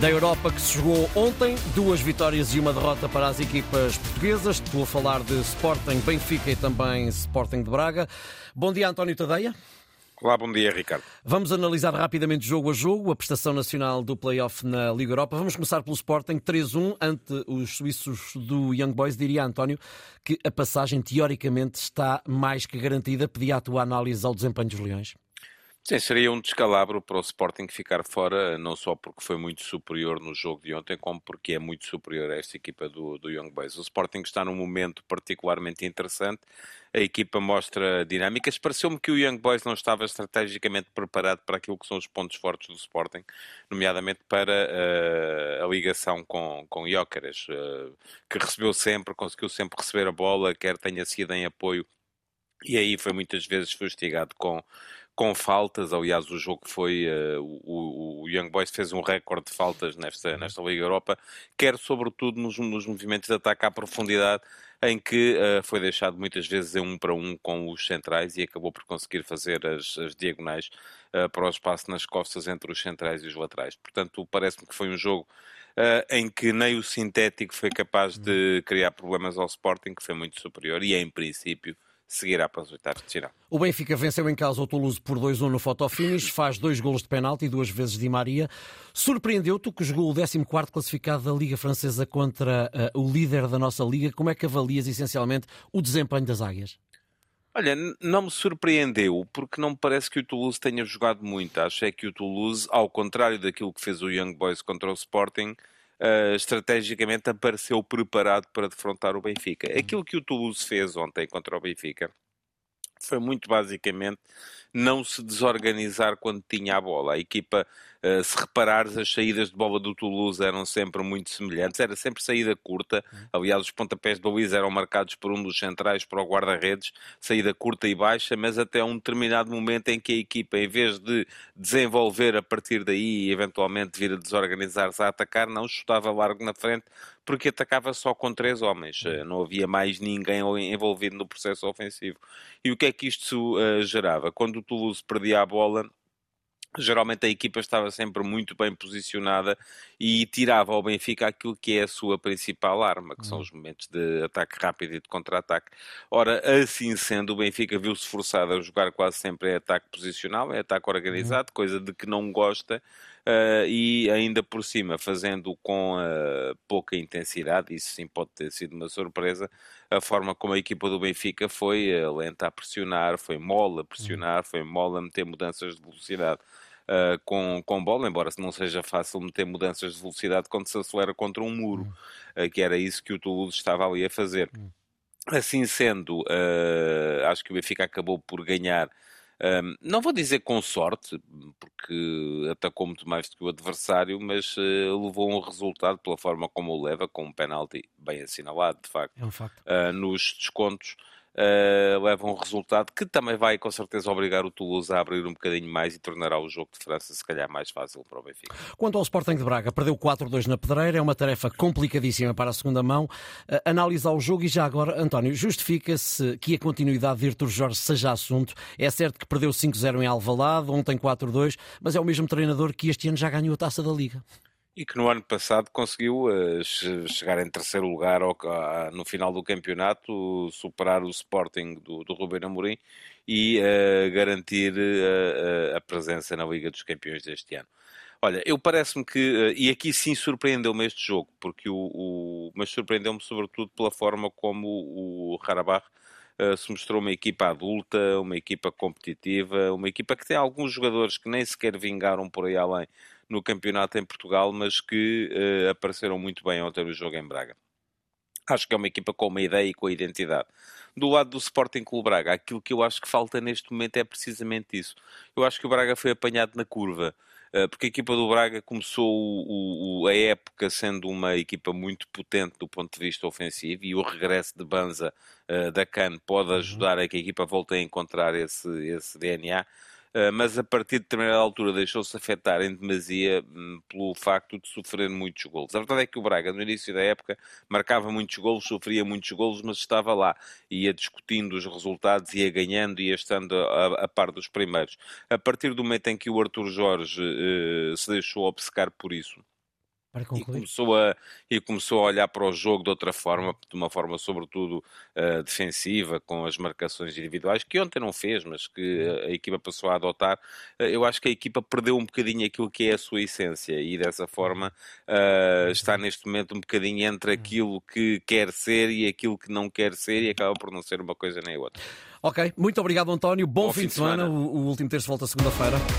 da Europa que se jogou ontem. Duas vitórias e uma derrota para as equipas portuguesas. Estou a falar de Sporting, Benfica e também Sporting de Braga. Bom dia, António Tadeia. Olá, bom dia, Ricardo. Vamos analisar rapidamente jogo a jogo a prestação nacional do play-off na Liga Europa. Vamos começar pelo Sporting 3-1 ante os suíços do Young Boys. Diria António que a passagem teoricamente está mais que garantida. Pedia a tua análise ao desempenho dos Leões. Sim, seria um descalabro para o Sporting ficar fora, não só porque foi muito superior no jogo de ontem, como porque é muito superior a esta equipa do, do Young Boys. O Sporting está num momento particularmente interessante, a equipa mostra dinâmicas. Pareceu-me que o Young Boys não estava estrategicamente preparado para aquilo que são os pontos fortes do Sporting, nomeadamente para uh, a ligação com, com Jóqueres, uh, que recebeu sempre, conseguiu sempre receber a bola, quer tenha sido em apoio e aí foi muitas vezes fustigado com, com faltas. Aliás, o jogo foi. Uh, o, o, Young Boys fez um recorde de faltas nesta, uhum. nesta Liga Europa, quer sobretudo nos, nos movimentos de ataque à profundidade, em que uh, foi deixado muitas vezes em um para um com os centrais e acabou por conseguir fazer as, as diagonais uh, para o espaço nas costas entre os centrais e os laterais. Portanto, parece-me que foi um jogo. em que nem o sintético foi capaz de uhum. criar problemas ao Sporting, que foi muito superior, e em princípio seguirá para os oitavos de final. O Benfica venceu em casa o Toulouse por 2-1 no fotofinish, faz dois golos de penalti e duas vezes Di Maria. Surpreendeu-te que jogou o 14º classificado da Liga Francesa contra uh, o líder da nossa Liga. Como é que avalias essencialmente o desempenho das Águias? Olha, não me surpreendeu, porque não me parece que o Toulouse tenha jogado muito. Acho é que o Toulouse, ao contrário daquilo que fez o Young Boys contra o Sporting, uh, estrategicamente apareceu preparado para defrontar o Benfica. Uhum. Aquilo que o Toulouse fez ontem contra o Benfica foi muito basicamente não se desorganizar quando tinha a bola. A equipa, uh, se reparares, as saídas de bola do Toulouse eram sempre muito semelhantes, era sempre saída curta. Aliás, os pontapés do Luís eram marcados por um dos centrais para o guarda-redes, saída curta e baixa, mas até um determinado momento em que a equipa, em vez de desenvolver a partir daí e eventualmente vir a desorganizar-se a atacar, não chutava largo na frente, porque atacava só com três homens, eh, não havia mais ninguém envolvido no processo ofensivo. E o que é que isto uh, gerava? Quando o Toulouse perdia a bola, geralmente a equipa estava sempre muito bem posicionada e tirava ao Benfica aquilo que é a sua principal arma, que são uhum. os momentos de ataque rápido e de contra-ataque. Ora, assim sendo, o Benfica viu-se forçado a jogar quase sempre em ataque posicional, em ataque organizado, uhum. coisa de que não gosta, uh, e ainda por cima fazendo com uh, pouca intensidade, isso sim pode ter sido uma surpresa, a forma como a equipa do Benfica foi uh, lenta a pressionar, foi mole a pressionar, foi mole a meter mudanças de velocidade. Uh, com, com bola, embora não seja fácil meter mudanças de velocidade quando se acelera contra um muro, uh, que era isso que o Toulouse estava ali a fazer. Assim sendo, uh, acho que o Benfica acabou por ganhar um, não vou dizer com sorte, porque atacou muito mais do que o adversário, mas uh, levou um resultado pela forma como o leva, com um penalti bem assinalado, de facto, é um. Uh, nos descontos uh, leva um resultado que também vai com certeza obrigar o Toulouse a abrir um bocadinho mais e tornará o jogo de França se calhar mais fácil para o Benfica. Quanto ao Sporting de Braga, perdeu 4-2 na pedreira, é uma tarefa complicadíssima para a segunda mão. Uh, analisar o jogo e já agora, António, justifica-se que a continuidade de Artur Jorge seja assunto. É certo que perdeu 5-0 em Alvalade, ontem 4-2, mas é o mesmo treinador que este ano já ganhou a taça da Liga e que no ano passado conseguiu uh, chegar em terceiro lugar ao, uh, no final do campeonato, superar o Sporting do, do Ruben Amorim e uh, garantir eh, a presença na Liga dos Campeões deste ano. Olha, eu parece-me que, e aqui sim surpreendeu-me este jogo, porque o, o mas surpreendeu-me sobretudo pela forma como o, o Uh, se mostrou uma equipa adulta, uma equipa competitiva, uma equipa que tem alguns jogadores que nem sequer vingaram por aí além no campeonato em Portugal, mas que uh, apareceram muito bem ontem no jogo em Braga. Acho que é uma equipa com uma ideia e com a identidade. Do lado do Sporting Clube Braga, aquilo que eu acho que falta neste momento é precisamente isso. Eu acho que o Braga foi apanhado na curva eh, porque a equipa do Braga começou o, o, a época sendo uma equipa muito potente do ponto de vista ofensivo e o regresso de Banza uh, da CAN pode uhum. ajudar a que a equipa volte a encontrar esse, esse DNA. Eh, mas a partir de determinada altura deixou-se afetar em demasia hum, pelo facto de sofrer muitos golos. A verdade é que o Braga, no início da época, marcava muitos golos, sofria muitos golos, mas estava lá, ia discutindo os resultados, ia ganhando, ia estando a, a par dos primeiros. A partir do momento em que o Arthur Jorge uh, se deixou obcecar por isso, e começou, a, e começou a olhar para o jogo de outra forma, de uma forma sobretudo uh, defensiva, com as marcações individuais, que ontem não fez, mas que a equipa passou a adotar. Uh, eu acho que a equipa perdeu um bocadinho aquilo que é a sua essência e dessa forma uh, está neste momento um bocadinho entre aquilo que quer ser e aquilo que não quer ser e acaba por não ser uma coisa nem outra. Ok, muito obrigado António, bom, bom fim, fim, de semana, semana. O, o último terço volta segunda-feira.